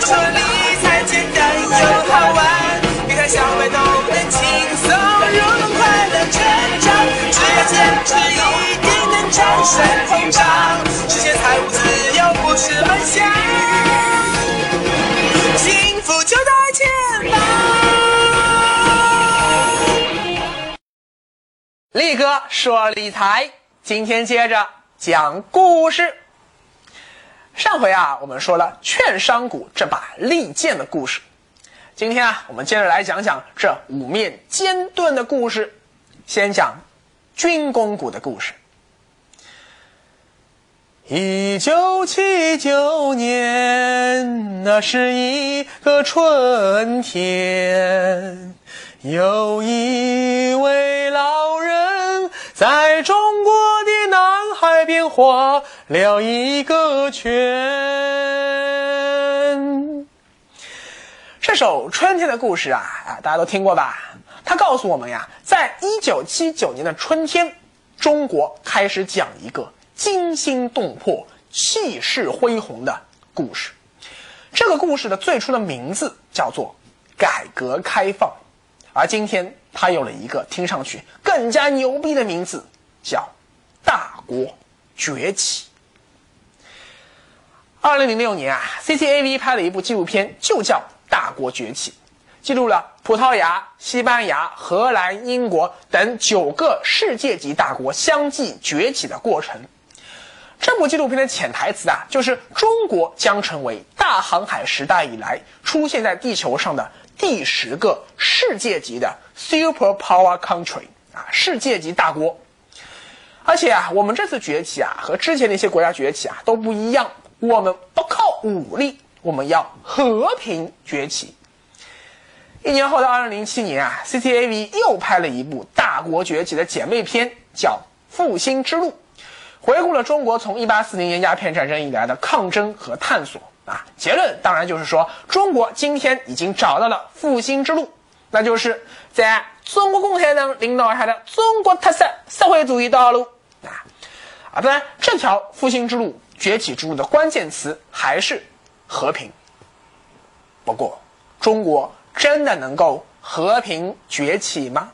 说理财简单又好玩，每台消费都能轻松又能快乐成长，只要坚持一定能战胜通胀，实现财务自由不是梦想，幸福就在前方。力哥说理财，今天接着讲故事。上回啊，我们说了券商股这把利剑的故事。今天啊，我们接着来讲讲这五面尖盾的故事。先讲军工股的故事。一九七九年，那是一个春天，有一位老人在中国在边画了一个圈。这首春天的故事啊啊，大家都听过吧？它告诉我们呀，在一九七九年的春天，中国开始讲一个惊心动魄、气势恢宏的故事。这个故事的最初的名字叫做“改革开放”，而今天它有了一个听上去更加牛逼的名字，叫“大国崛起”。二零零六年啊，CCTV 拍了一部纪录片，就叫。大国崛起，记录了葡萄牙、西班牙、荷兰、英国等九个世界级大国相继崛起的过程。这部纪录片的潜台词啊，就是中国将成为大航海时代以来出现在地球上的第十个世界级的 super power country 啊，世界级大国。而且啊，我们这次崛起啊，和之前那些国家崛起啊都不一样，我们不靠武力。我们要和平崛起。一年后的二零零七年啊，CCTV 又拍了一部大国崛起的姐妹篇，叫《复兴之路》，回顾了中国从一八四零年鸦片战争以来的抗争和探索啊。结论当然就是说，中国今天已经找到了复兴之路，那就是在中国共产党领导下的中国特色社会主义道路啊。啊，当然，这条复兴之路、崛起之路的关键词还是。和平。不过，中国真的能够和平崛起吗？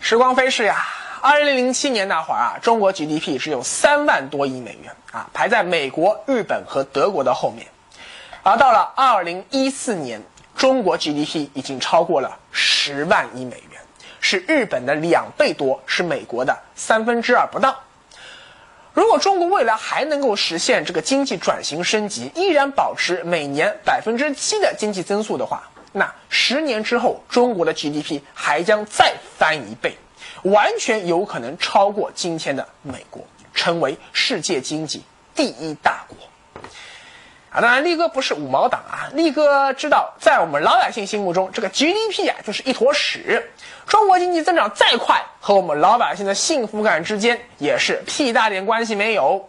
时光飞逝呀，二零零七年那会儿啊，中国 GDP 只有三万多亿美元啊，排在美国、日本和德国的后面。而到了二零一四年，中国 GDP 已经超过了十万亿美元，是日本的两倍多，是美国的三分之二不到。如果中国未来还能够实现这个经济转型升级，依然保持每年百分之七的经济增速的话，那十年之后，中国的 GDP 还将再翻一倍，完全有可能超过今天的美国，成为世界经济第一大国。啊，当然，力哥不是五毛党啊，力哥知道，在我们老百姓心目中，这个 GDP 啊就是一坨屎。中国经济增长再快，和我们老百姓的幸福感之间也是屁大点关系没有。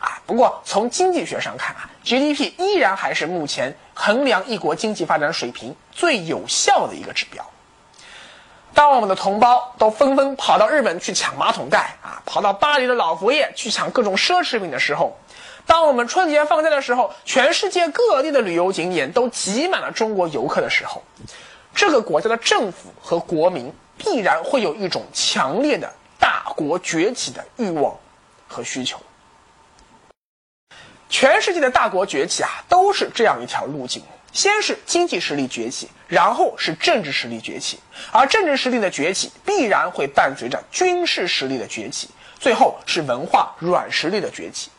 啊，不过从经济学上看啊，GDP 依然还是目前衡量一国经济发展水平最有效的一个指标。当我们的同胞都纷纷跑到日本去抢马桶盖啊，跑到巴黎的老佛爷去抢各种奢侈品的时候。当我们春节放假的时候，全世界各地的旅游景点都挤满了中国游客的时候，这个国家的政府和国民必然会有一种强烈的大国崛起的欲望和需求。全世界的大国崛起啊，都是这样一条路径：先是经济实力崛起，然后是政治实力崛起，而政治实力的崛起必然会伴随着军事实力的崛起，最后是文化软实力的崛起。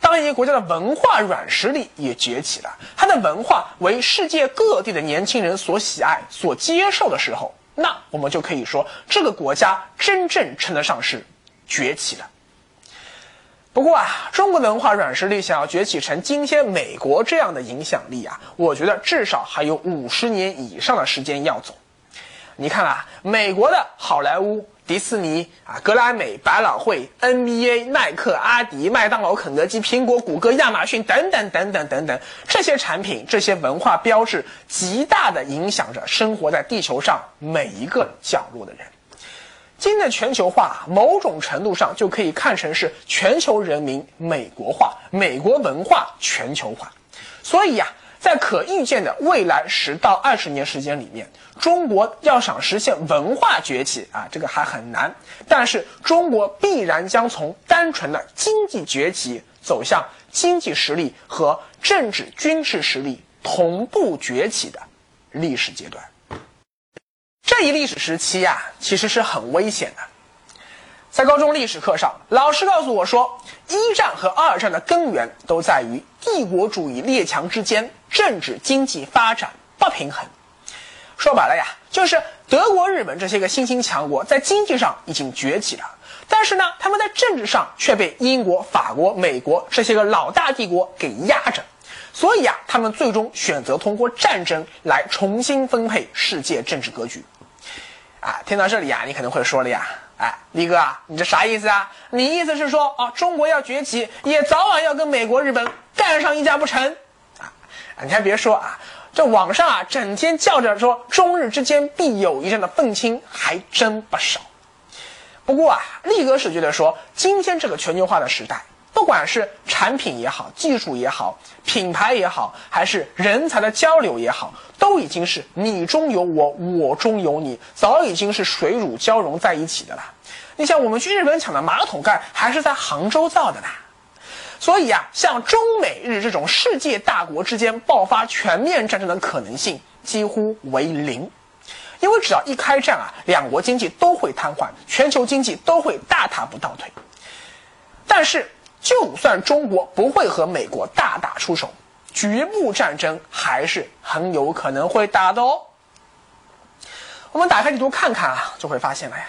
当一个国家的文化软实力也崛起了，它的文化为世界各地的年轻人所喜爱、所接受的时候，那我们就可以说这个国家真正称得上是崛起了。不过啊，中国文化软实力想要崛起成今天美国这样的影响力啊，我觉得至少还有五十年以上的时间要走。你看啊，美国的好莱坞。迪士尼啊，格莱美、百老汇、NBA、耐克、阿迪、麦当劳、肯德基、苹果、谷歌、亚马逊等等等等等等，这些产品、这些文化标志，极大的影响着生活在地球上每一个角落的人。今天的全球化，某种程度上就可以看成是全球人民美国化、美国文化全球化。所以呀，在可预见的未来十到二十年时间里面，中国要想实现文化崛起啊，这个还很难。但是中国必然将从单纯的经济崛起走向经济实力和政治军事实力同步崛起的历史阶段。这一历史时期呀，其实是很危险的。在高中历史课上，老师告诉我说，一战和二战的根源都在于帝国主义列强之间政治经济发展不平衡。说白了呀，就是德国、日本这些个新兴强国在经济上已经崛起了，但是呢，他们在政治上却被英国、法国、美国这些个老大帝国给压着。所以啊，他们最终选择通过战争来重新分配世界政治格局。啊，听到这里啊，你可能会说了呀，哎，力哥啊，你这啥意思啊？你意思是说啊，中国要崛起，也早晚要跟美国、日本干上一架不成？你还别说啊，这网上啊，整天叫着说中日之间必有一战的愤青还真不少。不过啊，立哥是觉得说，今天这个全球化的时代。不管是产品也好，技术也好，品牌也好，还是人才的交流也好，都已经是你中有我，我中有你，早已经是水乳交融在一起的了。你像我们去日本抢的马桶盖，还是在杭州造的呢。所以啊，像中美日这种世界大国之间爆发全面战争的可能性几乎为零，因为只要一开战啊，两国经济都会瘫痪，全球经济都会大踏步倒退。但是。就算中国不会和美国大打出手，局部战争还是很有可能会打的哦。我们打开地图看看啊，就会发现了呀。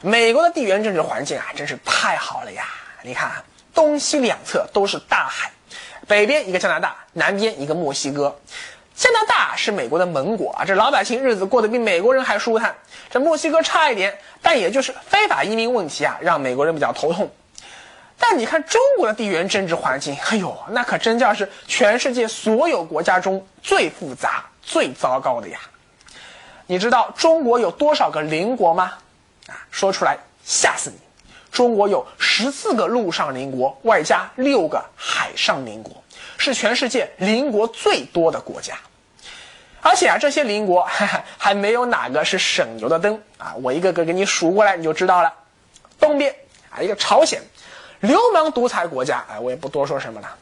美国的地缘政治环境啊，真是太好了呀！你看，东西两侧都是大海，北边一个加拿大，南边一个墨西哥。加拿大是美国的盟国啊，这老百姓日子过得比美国人还舒坦。这墨西哥差一点，但也就是非法移民问题啊，让美国人比较头痛。但你看中国的地缘政治环境，哎呦，那可真叫是全世界所有国家中最复杂、最糟糕的呀！你知道中国有多少个邻国吗？啊，说出来吓死你！中国有十四个陆上邻国，外加六个海上邻国，是全世界邻国最多的国家。而且啊，这些邻国哈哈 还没有哪个是省油的灯啊！我一个个给你数过来，你就知道了。东边啊，一个朝鲜。流氓独裁国家，哎，我也不多说什么了。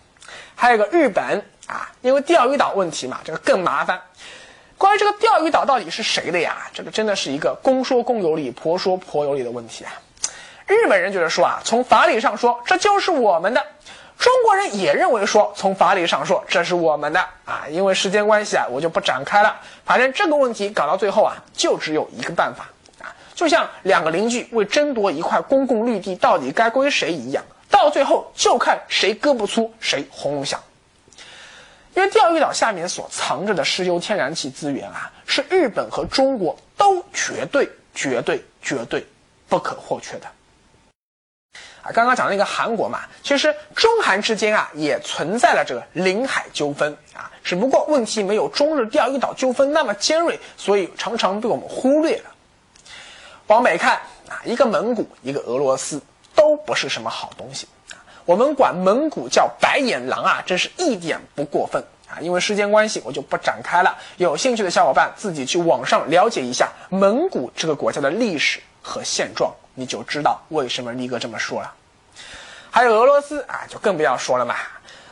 还有个日本啊，因为钓鱼岛问题嘛，这个更麻烦。关于这个钓鱼岛到底是谁的呀？这个真的是一个公说公有理，婆说婆有理的问题啊。日本人觉得说啊，从法理上说这就是我们的；中国人也认为说，从法理上说这是我们的啊。因为时间关系啊，我就不展开了。反正这个问题搞到最后啊，就只有一个办法啊。就像两个邻居为争夺一块公共绿地到底该归谁一样，到最后就看谁胳膊粗谁轰隆响。因为钓鱼岛下面所藏着的石油天然气资源啊，是日本和中国都绝对、绝对、绝对不可或缺的。啊，刚刚讲那个韩国嘛，其实中韩之间啊也存在了这个领海纠纷啊，只不过问题没有中日钓鱼岛纠纷那么尖锐，所以常常被我们忽略了。往北看啊，一个蒙古，一个俄罗斯，都不是什么好东西啊。我们管蒙古叫白眼狼啊，真是一点不过分啊。因为时间关系，我就不展开了。有兴趣的小伙伴自己去网上了解一下蒙古这个国家的历史和现状，你就知道为什么力哥这么说了。还有俄罗斯啊，就更不要说了嘛。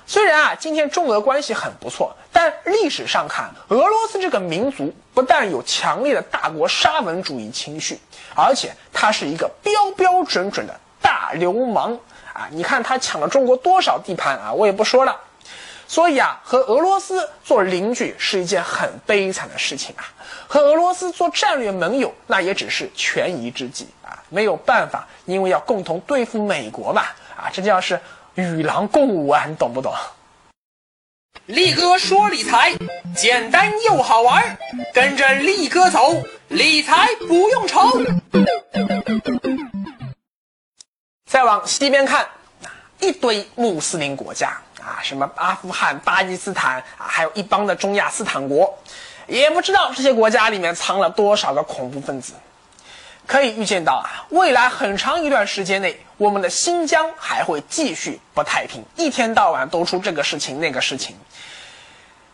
虽然啊，今天中俄关系很不错，但历史上看，俄罗斯这个民族不但有强烈的大国沙文主义情绪，而且他是一个标标准准的大流氓啊！你看他抢了中国多少地盘啊！我也不说了。所以啊，和俄罗斯做邻居是一件很悲惨的事情啊，和俄罗斯做战略盟友那也只是权宜之计啊，没有办法，因为要共同对付美国嘛啊，这叫是。与狼共舞啊，你懂不懂？力哥说理财简单又好玩，跟着力哥走，理财不用愁。再往西边看，一堆穆斯林国家啊，什么阿富汗、巴基斯坦啊，还有一帮的中亚斯坦国，也不知道这些国家里面藏了多少个恐怖分子。可以预见到啊，未来很长一段时间内，我们的新疆还会继续不太平，一天到晚都出这个事情那个事情。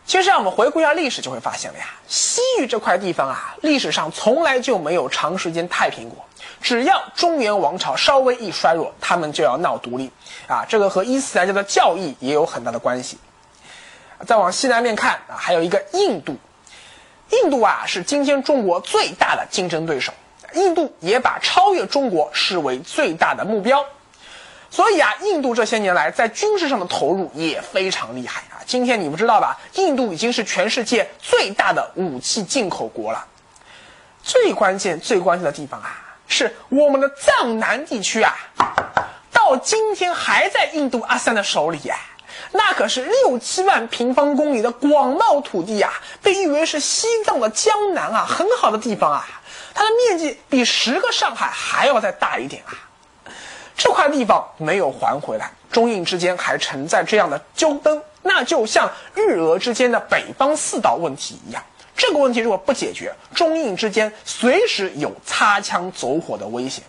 其实让我们回顾一下历史，就会发现了呀，西域这块地方啊，历史上从来就没有长时间太平过。只要中原王朝稍微一衰弱，他们就要闹独立啊，这个和伊斯兰教的教义也有很大的关系。再往西南面看啊，还有一个印度。印度啊，是今天中国最大的竞争对手。印度也把超越中国视为最大的目标。所以啊，印度这些年来在军事上的投入也非常厉害啊。今天你不知道吧？印度已经是全世界最大的武器进口国了。最关键、最关键的地方啊，是我们的藏南地区啊，到今天还在印度阿三的手里呀。那可是六七万平方公里的广袤土地啊，被誉为是西藏的江南啊，很好的地方啊。它的面积比十个上海还要再大一点啊。这块地方没有还回来，中印之间还存在这样的纠纷，那就像日俄之间的北方四岛问题一样。这个问题如果不解决，中印之间随时有擦枪走火的危险。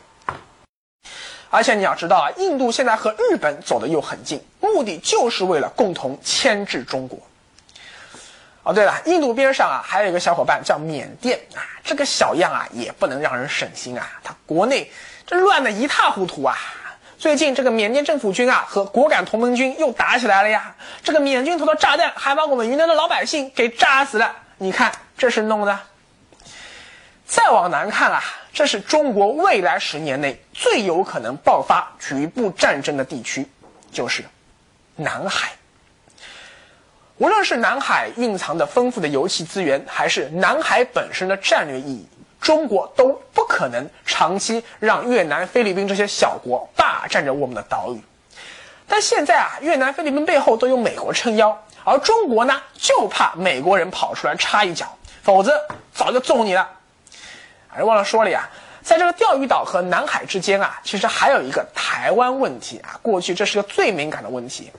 而且你要知道啊，印度现在和日本走的又很近，目的就是为了共同牵制中国。哦，对了，印度边上啊还有一个小伙伴叫缅甸啊，这个小样啊也不能让人省心啊，他国内这乱的一塌糊涂啊。最近这个缅甸政府军啊和果敢同盟军又打起来了呀，这个缅军投的炸弹还把我们云南的老百姓给炸死了，你看这是弄的。再往南看啊。这是中国未来十年内最有可能爆发局部战争的地区，就是南海。无论是南海蕴藏的丰富的油气资源，还是南海本身的战略意义，中国都不可能长期让越南、菲律宾这些小国霸占着我们的岛屿。但现在啊，越南、菲律宾背后都有美国撑腰，而中国呢，就怕美国人跑出来插一脚，否则早就揍你了。哎，忘了说了呀，在这个钓鱼岛和南海之间啊，其实还有一个台湾问题啊。过去这是个最敏感的问题。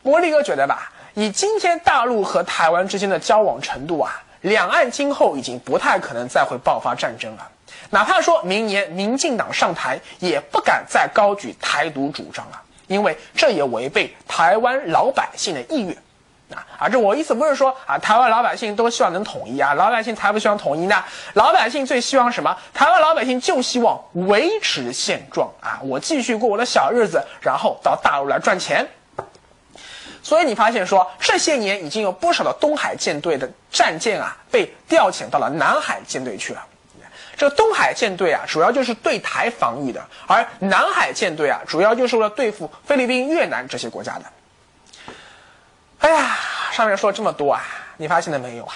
我力哥觉得吧，以今天大陆和台湾之间的交往程度啊，两岸今后已经不太可能再会爆发战争了。哪怕说明年民进党上台，也不敢再高举台独主张了，因为这也违背台湾老百姓的意愿。啊，这我意思不是说啊，台湾老百姓都希望能统一啊，老百姓才不希望统一呢。老百姓最希望什么？台湾老百姓就希望维持现状啊，我继续过我的小日子，然后到大陆来赚钱。所以你发现说，这些年已经有不少的东海舰队的战舰啊，被调遣到了南海舰队去了。这东海舰队啊，主要就是对台防御的，而南海舰队啊，主要就是为了对付菲律宾、越南这些国家的。哎呀，上面说了这么多啊，你发现了没有啊？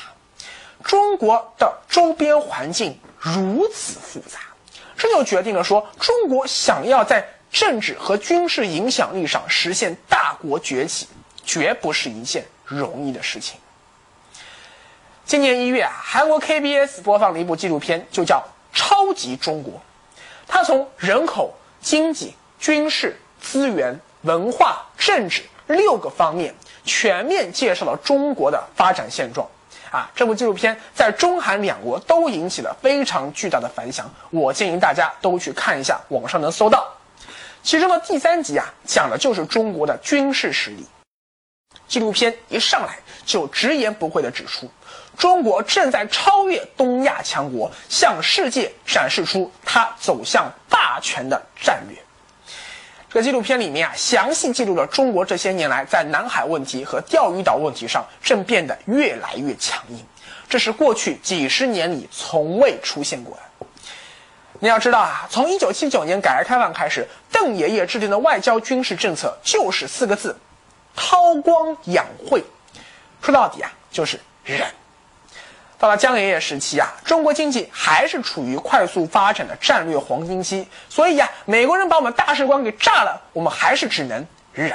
中国的周边环境如此复杂，这就决定了说，中国想要在政治和军事影响力上实现大国崛起，绝不是一件容易的事情。今年一月啊，韩国 KBS 播放了一部纪录片，就叫《超级中国》，它从人口、经济、军事、资源、文化、政治六个方面。全面介绍了中国的发展现状，啊，这部纪录片在中韩两国都引起了非常巨大的反响。我建议大家都去看一下，网上能搜到。其中的第三集啊，讲的就是中国的军事实力。纪录片一上来就直言不讳地指出，中国正在超越东亚强国，向世界展示出它走向霸权的战略。这个纪录片里面啊，详细记录了中国这些年来在南海问题和钓鱼岛问题上正变得越来越强硬，这是过去几十年里从未出现过的。你要知道啊，从一九七九年改革开放开始，邓爷爷制定的外交军事政策就是四个字：韬光养晦。说到底啊，就是忍。到了江爷爷时期啊，中国经济还是处于快速发展的战略黄金期，所以呀，美国人把我们大使馆给炸了，我们还是只能忍。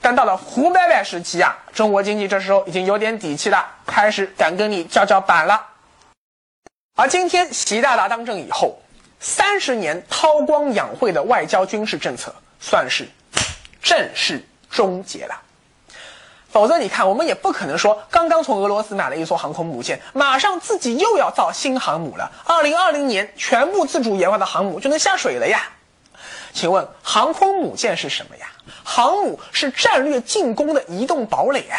但到了胡伯伯时期啊，中国经济这时候已经有点底气了，开始敢跟你叫叫板了。而今天习大大当政以后，三十年韬光养晦的外交军事政策算是正式终结了。否则你看，我们也不可能说刚刚从俄罗斯买了一艘航空母舰，马上自己又要造新航母了。二零二零年全部自主研发的航母就能下水了呀？请问航空母舰是什么呀？航母是战略进攻的移动堡垒啊。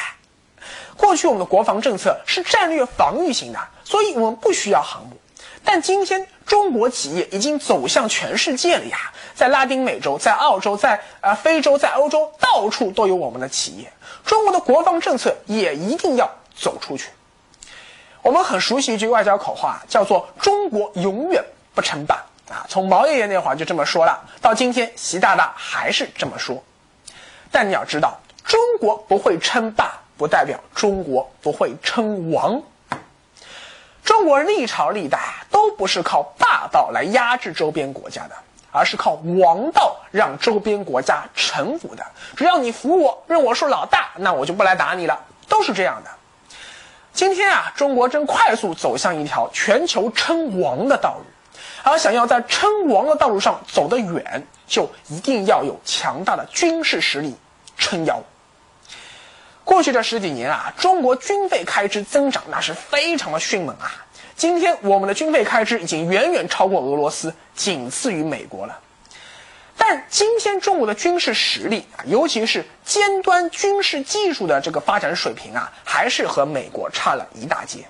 过去我们的国防政策是战略防御型的，所以我们不需要航母。但今天中国企业已经走向全世界了呀，在拉丁美洲、在澳洲、在呃非洲、在欧洲，到处都有我们的企业。中国的国防政策也一定要走出去。我们很熟悉一句外交口话，叫做“中国永远不称霸”啊，从毛爷爷那会儿就这么说了，到今天习大大还是这么说。但你要知道，中国不会称霸，不代表中国不会称王。中国历朝历代都不是靠霸道来压制周边国家的，而是靠王道让周边国家臣服的。只要你服我，认我是老大，那我就不来打你了，都是这样的。今天啊，中国正快速走向一条全球称王的道路，而想要在称王的道路上走得远，就一定要有强大的军事实力撑腰。过去这十几年啊，中国军费开支增长那是非常的迅猛啊。今天我们的军费开支已经远远超过俄罗斯，仅次于美国了。但今天中国的军事实力啊，尤其是尖端军事技术的这个发展水平啊，还是和美国差了一大截。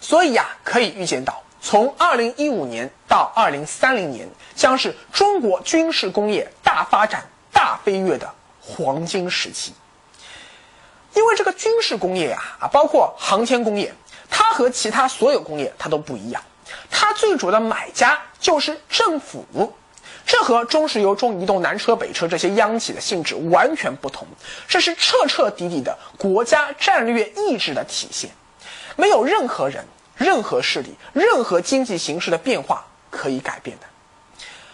所以啊，可以预见到，从二零一五年到二零三零年，将是中国军事工业大发展、大飞跃的黄金时期。因为这个军事工业呀，啊，包括航天工业，它和其他所有工业它都不一样，它最主要的买家就是政府，这和中石油、中移动、南车北车这些央企的性质完全不同，这是彻彻底底的国家战略意志的体现，没有任何人、任何势力、任何经济形势的变化可以改变的。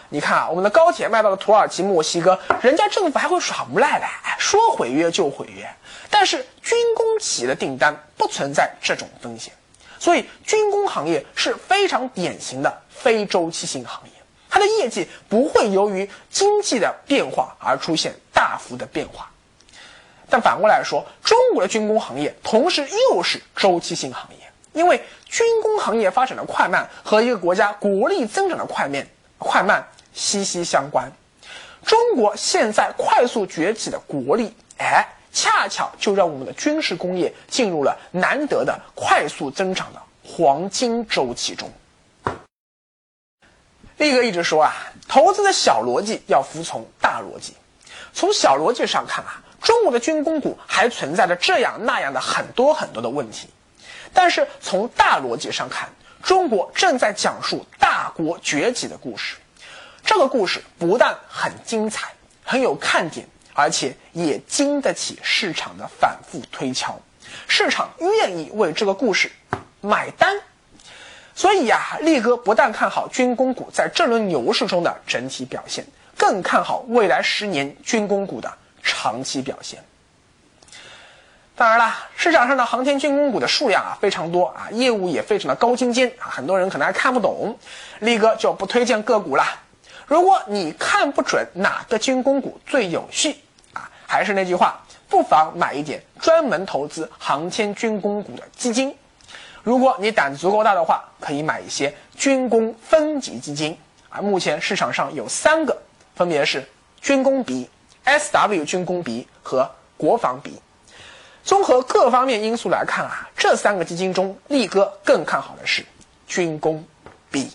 你看啊，我们的高铁卖到了土耳其、墨西哥，人家政府还会耍无赖嘞，说毁约就毁约。但是军工企业的订单不存在这种风险，所以军工行业是非常典型的非周期性行业，它的业绩不会由于经济的变化而出现大幅的变化。但反过来说，中国的军工行业同时又是周期性行业，因为军工行业发展的快慢和一个国家国力增长的快面快慢息息相关。中国现在快速崛起的国力，哎。恰巧就让我们的军事工业进入了难得的快速增长的黄金周期中。力哥一直说啊，投资的小逻辑要服从大逻辑。从小逻辑上看啊，中国的军工股还存在着这样那样的很多很多的问题。但是从大逻辑上看，中国正在讲述大国崛起的故事。这个故事不但很精彩，很有看点。而且也经得起市场的反复推敲，市场愿意为这个故事买单，所以呀，力哥不但看好军工股在这轮牛市中的整体表现，更看好未来十年军工股的长期表现。当然了，市场上的航天军工股的数量啊非常多啊，业务也非常的高精尖啊，很多人可能还看不懂，力哥就不推荐个股了。如果你看不准哪个军工股最有序啊，还是那句话，不妨买一点专门投资航天军工股的基金。如果你胆子足够大的话，可以买一些军工分级基金啊。目前市场上有三个，分别是军工 B、SW 军工 B 和国防 B。综合各方面因素来看啊，这三个基金中，力哥更看好的是军工 B。